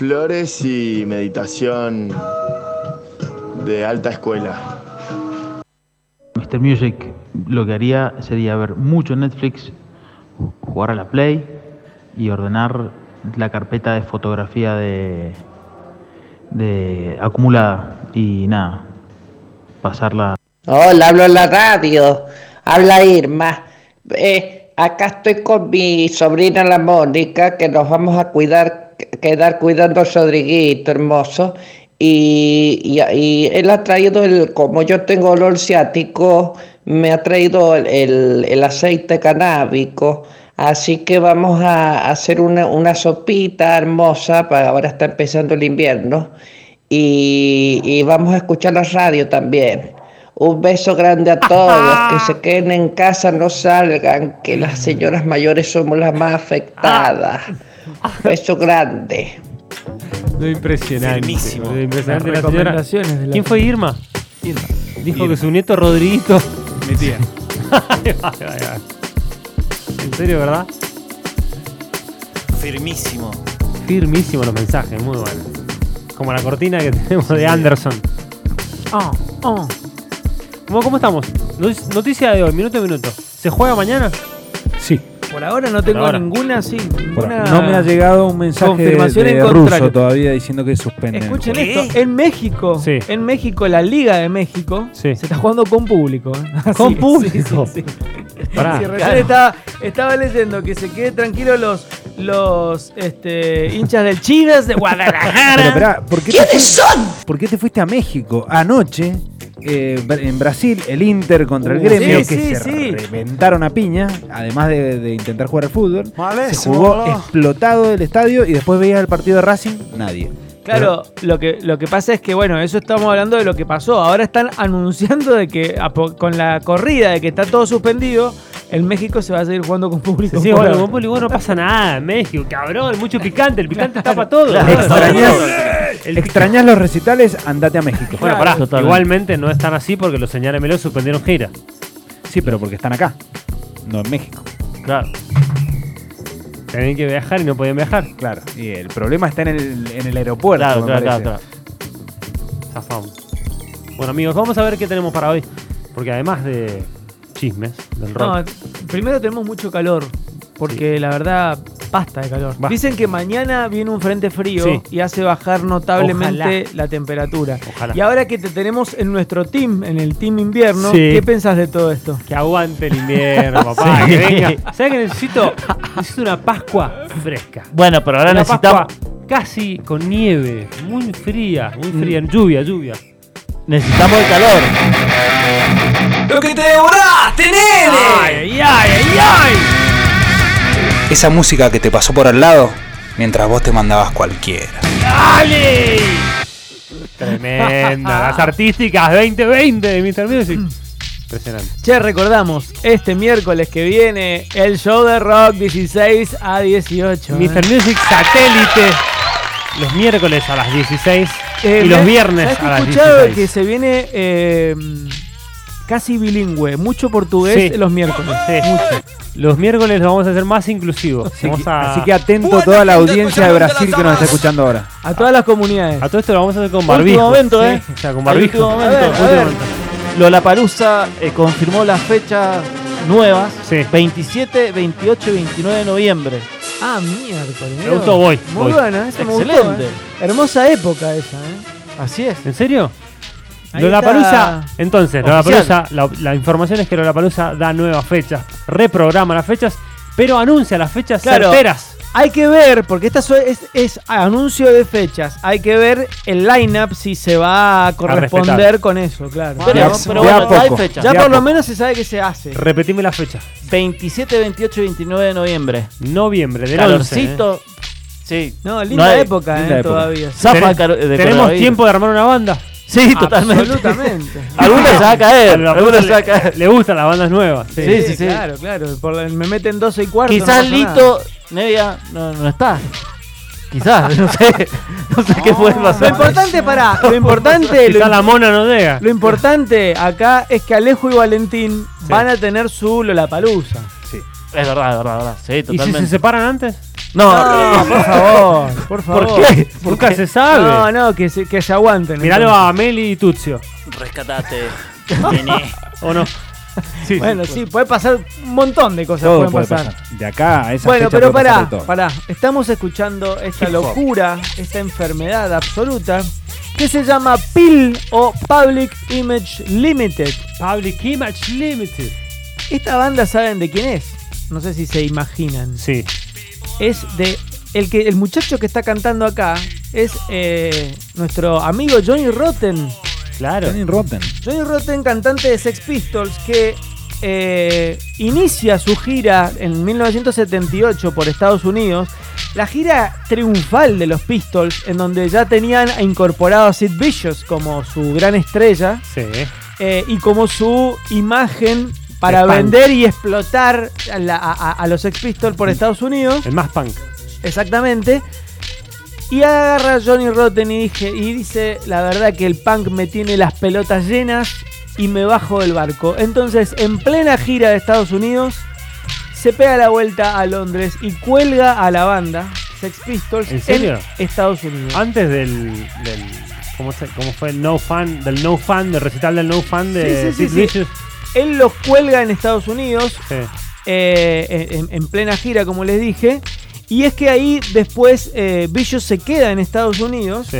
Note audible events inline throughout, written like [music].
flores y meditación de alta escuela. Mr. Music lo que haría sería ver mucho Netflix, jugar a la Play y ordenar la carpeta de fotografía de, de acumulada y nada, pasarla. Hola, hablo en la radio. Habla Irma. Eh, acá estoy con mi sobrina la Mónica, que nos vamos a cuidar, quedar cuidando a Rodriguito, hermoso. Y, y, y él ha traído el, como yo tengo olor ciático, me ha traído el, el, el aceite canábico. Así que vamos a hacer una, una sopita hermosa, para ahora está empezando el invierno, y, y vamos a escuchar la radio también. Un beso grande a todos, que se queden en casa, no salgan, que las señoras mayores somos las más afectadas. [laughs] Beso grande. Lo impresionante. Lo impresionante. Las La señora- recomendaciones de la- ¿Quién fue Irma? Irma. Dijo que su nieto Rodriguito. Mi tía. [laughs] Ahí va, ahí va, ahí va. ¿En serio, verdad? Firmísimo. Firmísimo los mensajes, muy bueno. Como la cortina que [laughs] tenemos de Anderson. Ah, ah. ¿Cómo, cómo estamos? Not- Noticia de hoy, minuto a minuto. ¿Se juega mañana? Por ahora no tengo ahora. ninguna, sí. Ninguna no me ha llegado un mensaje de, confirmación en de contrario. ruso todavía diciendo que suspenden. Escuchen ¿Qué? esto, en México, Sí. en México, la Liga de México Sí. se está jugando con público. ¿eh? [laughs] ¿Con Sí, público? Sí, sí, sí. Pará. Sí, recién estaba, estaba leyendo que se quede tranquilo los, los este, hinchas del Chivas de [laughs] Pero Guadalajara. esperá, ¿por qué, te fuiste, ¿por qué te fuiste a México? Anoche, eh, en Brasil, el Inter contra el Uh, gremio, sí, que sí, se sí. reventaron a piña, además de, de intentar jugar al fútbol. Se jugó boludo. explotado el estadio y después veías el partido de Racing, nadie. Claro, lo que, lo que pasa es que, bueno, eso estamos hablando de lo que pasó. Ahora están anunciando de que con la corrida de que está todo suspendido, en México se va a seguir jugando con público. Sí, bueno, con público no pasa nada en México, cabrón, mucho picante, el picante está para todo. ¿Extrañás, El- extrañás los recitales? Andate a México. Bueno, pará, Totalmente. igualmente no están así porque los señales Melo suspendieron gira. Sí, pero porque están acá, no en México. Claro. Tenían que viajar y no podían viajar. Claro. Y el problema está en el, en el aeropuerto. Claro, me claro, claro, parece. claro. Zafamos. Bueno, amigos, vamos a ver qué tenemos para hoy. Porque además de chismes del rock. No, primero tenemos mucho calor, porque la verdad, basta de calor. Dicen que mañana viene un frente frío Sí. y hace bajar notablemente Ojalá. la temperatura. Ojalá. Y ahora que te tenemos en nuestro team, en el team invierno, Sí. ¿qué pensás de todo esto? Que aguante el invierno, [laughs] papá. Sí. Que venga. ¿Sabes que necesito? [laughs] Necesito una Pascua fresca. Bueno, pero ahora Una necesitamos, Pascua casi con nieve. Muy fría, muy fría. Lluvia, lluvia. necesitamos el calor. ¡Lo que te devoraste, nene! ¡Ay, ay, ay, ay! Esa música que te pasó por al lado mientras vos te mandabas cualquiera. ¡Dale! Tremenda. [laughs] Las artísticas 2020 de Mr. Music. Impresionante. Che, recordamos, este miércoles que viene, el show de rock 16 a 18. ¿eh? Mr. Music Satélite. Los miércoles a las 16 Eh, y los viernes ¿sabes que a he las escuchado 16. que se viene eh, casi bilingüe, mucho portugués Sí. los miércoles. Sí. Mucho. Los miércoles lo vamos a hacer más inclusivos. Así Vamos que, a, así que atento toda la audiencia de Brasil que nos está escuchando ahora. A todas las comunidades. a todo esto lo vamos a hacer con Último barbijo. momento, ¿sí? ¿eh? O sea, con Al barbijo. último momento. A ver, a. Lollapalooza eh, confirmó las fechas nuevas. Sí. 27, 28 y 29 de noviembre. Ah, miércoles. Me gustó, voy, Muy voy. buena, esa me gustó. Excelente. eh. Hermosa época esa, ¿eh? Así es. ¿En serio? Ahí Lollapalooza, está. entonces. Lollapalooza, la, la información es que Lollapalooza da nuevas fechas, reprograma las fechas, pero anuncia las fechas Claro. certeras. Hay que ver, porque esta so- es, es anuncio de fechas, hay que ver el lineup si se va a corresponder respetar. con eso, claro. Pero, bueno, ya hay poco. fecha. ya por lo poco. menos se sabe que se hace. Repetime las fechas. 27, 28 y 29 de noviembre. Noviembre del 11. ¿eh? Calorcito. Sí. No, linda No hay- época, linda eh, época. todavía. Zafa el de ¿Tenemos coronavirus. tiempo de armar una banda? Sí, totalmente. Absolutamente. [laughs] Alguna se va a caer. Lollapalooza Alguna se va a caer. le gustan las bandas nuevas. Sí, sí, sí. Claro, claro. Por la- me meten 12 y cuarto. no Quizás nada. Lito, Nevia, no, no está. Quizás, no sé. [laughs] No sé qué puede Lo pasar. importante, [laughs] pará, lo importante, lo, Quizá la mona no llega. lo importante acá es que Alejo y Valentín van a tener su Lollapalooza. Es verdad, es verdad, es verdad. Sí, ¿Y si totalmente. se separan antes? No, No, por favor, por favor. ¿Por qué? Nunca se sabe. No, no, que se, que se aguanten. Miralo entonces. a Meli y Tuzio. Rescatate, [laughs] nene. ¿O no? Sí, Bueno, sí. sí, puede pasar un montón de cosas Todo pueden puede pasar. pasar. De acá a esa Bueno, fecha pero pará, pará. Estamos escuchando esta Hip hop. locura, esta enfermedad absoluta que se llama PIL o Public Image Limited. Public Image Limited. Esta banda saben de quién es. No sé si se imaginan. Sí. Es de el que el muchacho que está cantando acá es eh, nuestro amigo Johnny Rotten. Claro. Johnny Rotten. Johnny Rotten, cantante de Sex Pistols, que eh, inicia su gira en 1978 por Estados Unidos. La gira triunfal de los Pistols, en donde ya tenían incorporado a Sid Vicious como su gran estrella Sí. eh, y como su imagen para punk. vender y explotar a, la- a- a- a los Sex Pistols por Estados Unidos. El más punk. Exactamente. Y agarra a Johnny Rotten y, dije, y dice, la verdad que el punk me tiene las pelotas llenas y me bajo del barco. Entonces, en plena gira de Estados Unidos, se pega la vuelta a Londres y cuelga a la banda Sex Pistols ¿En serio? Estados Unidos. Antes del. del ¿cómo, se- cómo fue el no fan? Del no fan, del recital del no fan de Sí, sí. Él los cuelga en Estados Unidos Sí. eh, en, en plena gira, como les dije. Y es que ahí después eh, se queda en Estados Unidos. Sí.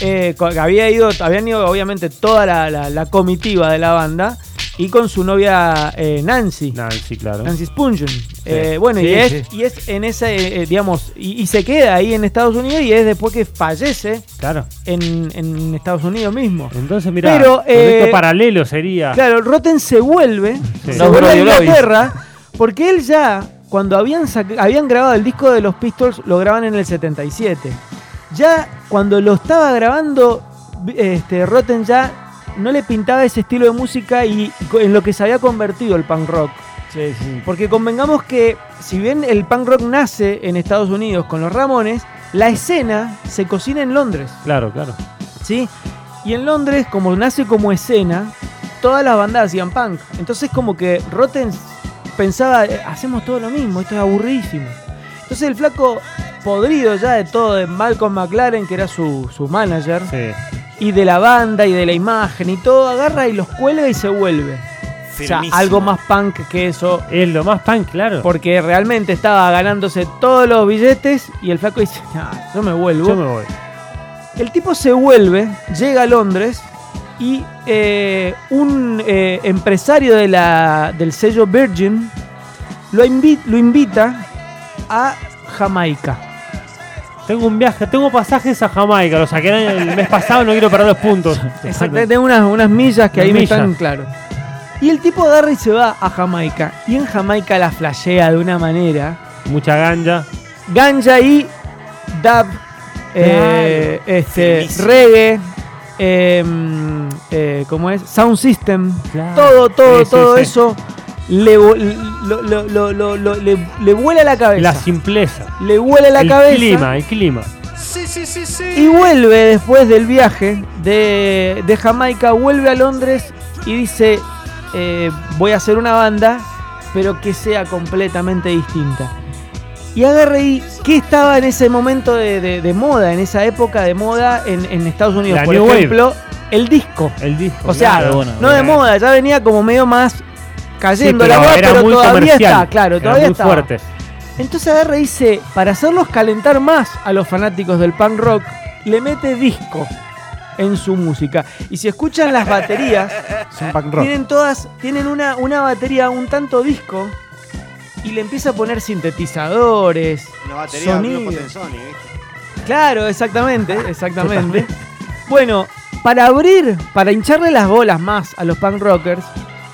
Eh, había ido, habían ido obviamente toda la, la- la comitiva de la banda y con su novia eh, Nancy. Nancy, claro. Nancy Spungen. Eh, bueno, Sí, y, es, sí. y es en ese, eh, digamos, y, y se queda ahí en Estados Unidos y es después que fallece Claro. en, en Estados Unidos mismo. Entonces, mira, Pero, eh, paralelo sería. Claro, Rotten se vuelve, Sí. se No, vuelve a. Inglaterra, porque él ya, cuando habían, sac- habían grabado el disco de los Pistols, lo graban en el 77. Ya cuando lo estaba grabando, este, Rotten ya no le pintaba ese estilo de música y en lo que se había convertido el punk rock. Porque convengamos que si bien el punk rock nace en Estados Unidos con los Ramones, la escena se cocina en Londres. Claro, claro. ¿sí? Y en Londres, como nace como escena, todas las bandas hacían punk. Entonces como que Rotten pensaba, "Eh, hacemos todo lo mismo, esto es aburridísimo. Entonces el flaco podrido ya de todo, de Malcolm McLaren, que era su, su manager, Sí. y de la banda y de la imagen y todo, agarra y los cuelga y se vuelve. O sea, algo más punk que eso. Es lo más punk, claro. Porque realmente estaba ganándose todos los billetes y el flaco dice, "Nah, yo me vuelvo. Yo me voy. El tipo se vuelve, llega a Londres y eh, un eh, empresario de la, del sello Virgin lo, invi- lo invita a Jamaica. Tengo un viaje, tengo pasajes a Jamaica, lo saqué el mes pasado, no quiero perder los puntos. Exactamente, tengo unas, unas millas que Unas ahí me millas. están claro. Y el tipo agarra y se va a Jamaica. Y en Jamaica la flashea de una manera. Mucha ganja. Ganja y dub, eh, este, reggae, em, eh, ¿cómo es? Sound system, Claro. todo, todo, Sí, sí, todo sí. eso le, lo- lo- lo- lo- lo- le, le vuela la cabeza. La simpleza. le vuela la el cabeza. clima, el clima. Y vuelve después del viaje de, de Jamaica, vuelve a Londres y dice, eh, voy a hacer una banda, pero que sea completamente distinta. Y agarre y qué estaba en ese momento de, de- de moda, en esa época de moda en, en Estados Unidos. La Por New Wave. ejemplo, el disco. El disco. O sea, claro. bueno, no de moda, ya venía como medio más cayendo Sí, la moda, era pero todavía comercial. está, claro, Era todavía muy estaba. fuerte. Entonces agarra y dice, para hacerlos calentar más a los fanáticos del punk rock, le mete disco en su música. Y si escuchan las baterías, Es un punk rock. tienen todas, tienen una, una batería un tanto disco y le empieza a poner sintetizadores, sonidos. Claro, exactamente, exactamente. bueno, para abrir, para hincharle las bolas más a los punk rockers,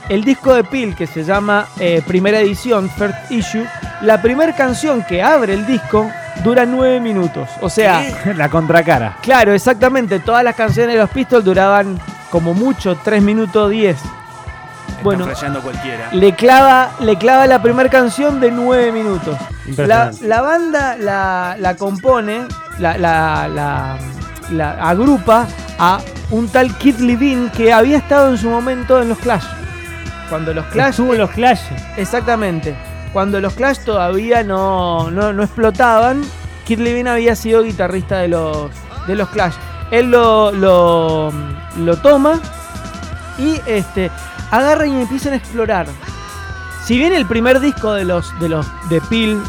el disco de Peel que se llama eh, Primera Edición, First Issue, la primera canción que abre el disco dura nueve minutos. O sea, [laughs] La contracara. claro, exactamente, todas las canciones de los Pistols duraban como mucho 3 minutos 10. Bueno, cualquiera. le clava, le clava la primera canción de 9 minutos. La, la banda la, la compone, la, la- la- la agrupa a un tal Kid Levine que había estado en su momento en los Clash. Cuando los Clash. Estuvo en los Clash. Exactamente. Cuando los Clash todavía no, no, no explotaban, Kid Levine había sido guitarrista de los, de los Clash. Él lo, lo, lo toma y este, agarra y empiezan a explorar. Si bien el primer disco de los de los de Peel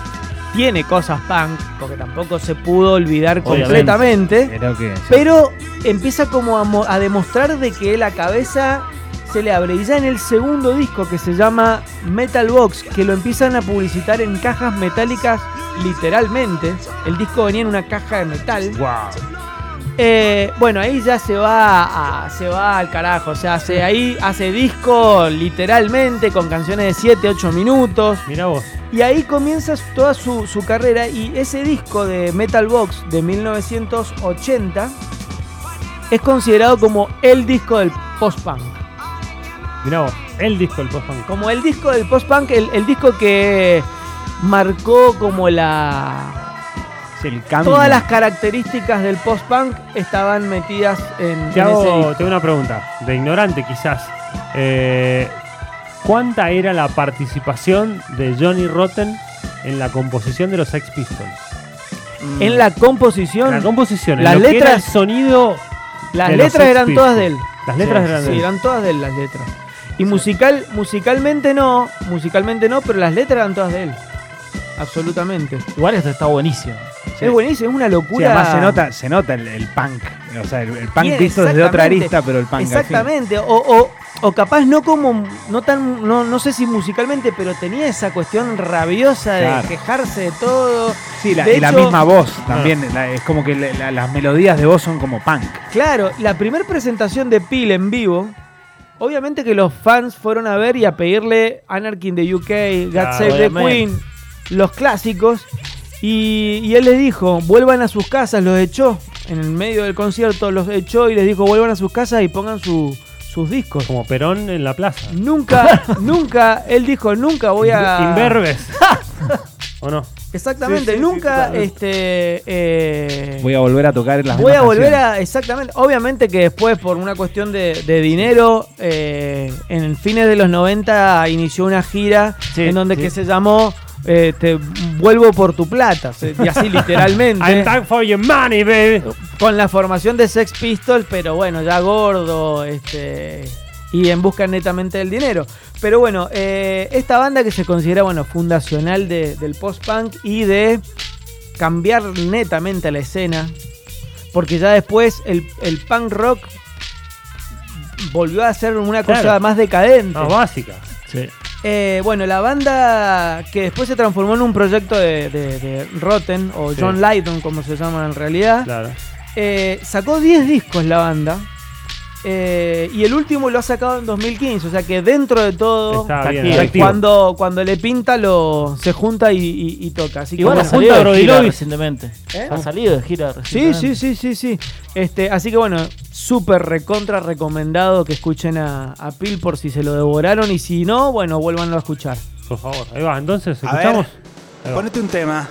tiene cosas punk, porque tampoco se pudo olvidar Obviamente. completamente, que. pero empieza como a, a demostrar de que la cabeza se le abre. Y ya en el segundo disco que se llama Metal Box, que lo empiezan a publicitar en cajas metálicas literalmente. El disco venía en una caja de metal. Eh, bueno, ahí ya se va a- se va al carajo. O sea, hace, ahí hace disco literalmente con canciones de 7, 8 minutos. Mira vos. Y ahí comienza toda su, su carrera. Y ese disco de Metal Box de 1980 es considerado como el disco del post-punk. Mirá vos, el disco del post-punk. Como el disco del post-punk, el, el disco que marcó como la. el cambio. Todas las características del post-punk estaban metidas en, Te en ese hago, disco. te hago una pregunta, de ignorante quizás. Eh, ¿Cuánta era la participación de Johnny Rotten en la composición de los Sex Pistols? En la composición. En la composición, en las lo que era el letras. sonido. Las de letras eran Pistols. todas de él. Las letras Sí, eran de sí, él. eran todas de él las letras. Y musical, musicalmente no, musicalmente no, pero las letras eran todas de él. Absolutamente. Igual esto está buenísimo. Es buenísimo, es una Sí, locura. además se nota, se nota el, el punk. O sea, el, el punk Bien, visto desde otra arista, pero el punk al fin. Exactamente. O, o, o capaz no como, no tan, no, no sé si musicalmente, pero tenía esa cuestión rabiosa de quejarse de todo. Sí, la, De y la misma voz también. la- es como que la- las melodías de voz son como punk. Claro, la primera presentación de Peel en vivo, obviamente que los fans fueron a ver y a pedirle Anarchy in the UK, God Claro, Save the. Queen, los clásicos. Y, y él les dijo, vuelvan a sus casas, los echó. En el medio del concierto los echó y les dijo, vuelvan a sus casas y pongan su- sus discos. Como Perón en la plaza. Nunca, [laughs] nunca, él dijo, nunca voy a... Inverbes. [laughs] ¿O no? Exactamente, Sí, sí, sí, nunca, este... eh, Voy a volver a tocar en las Voy a volver canciones. a. Exactamente. Obviamente que después, por una cuestión de, de dinero, eh, en fines de los 90 inició una gira en donde que se llamó eh, Te vuelvo por tu plata. se- Y así [laughs] literalmente. I'm back for your money, baby. Con la formación de Sex Pistols, pero bueno, ya gordo. Este. Y en busca netamente del dinero. Pero bueno, eh, esta banda que se considera, bueno, fundacional de- del post-punk y de cambiar netamente la escena. Porque ya después el, el punk rock volvió a ser una cosa Claro. más decadente. No, básica. Sí. Eh, bueno, la banda que después se transformó en un proyecto de, de- de Rotten, o Sí. John Lydon, como se llama en realidad, Claro. eh, sacó 10 discos la banda. Eh, y el último lo ha sacado en 2015, o sea que dentro de todo, Está bien, eh, activo. cuando, cuando le pinta, lo se junta y, y- y toca. Así que Igual ha bueno, salido de gira Brodilovic. recientemente. ¿Eh? Ha salido de gira Sí, recientemente. sí, sí, sí, sí. Este, así que bueno, súper recontra recomendado que escuchen a, a Pil por si se lo devoraron y si no, bueno, vuélvanlo a escuchar. Por favor. Ahí va, entonces, A ¿escuchamos? ver, Ahí va. ponete un tema.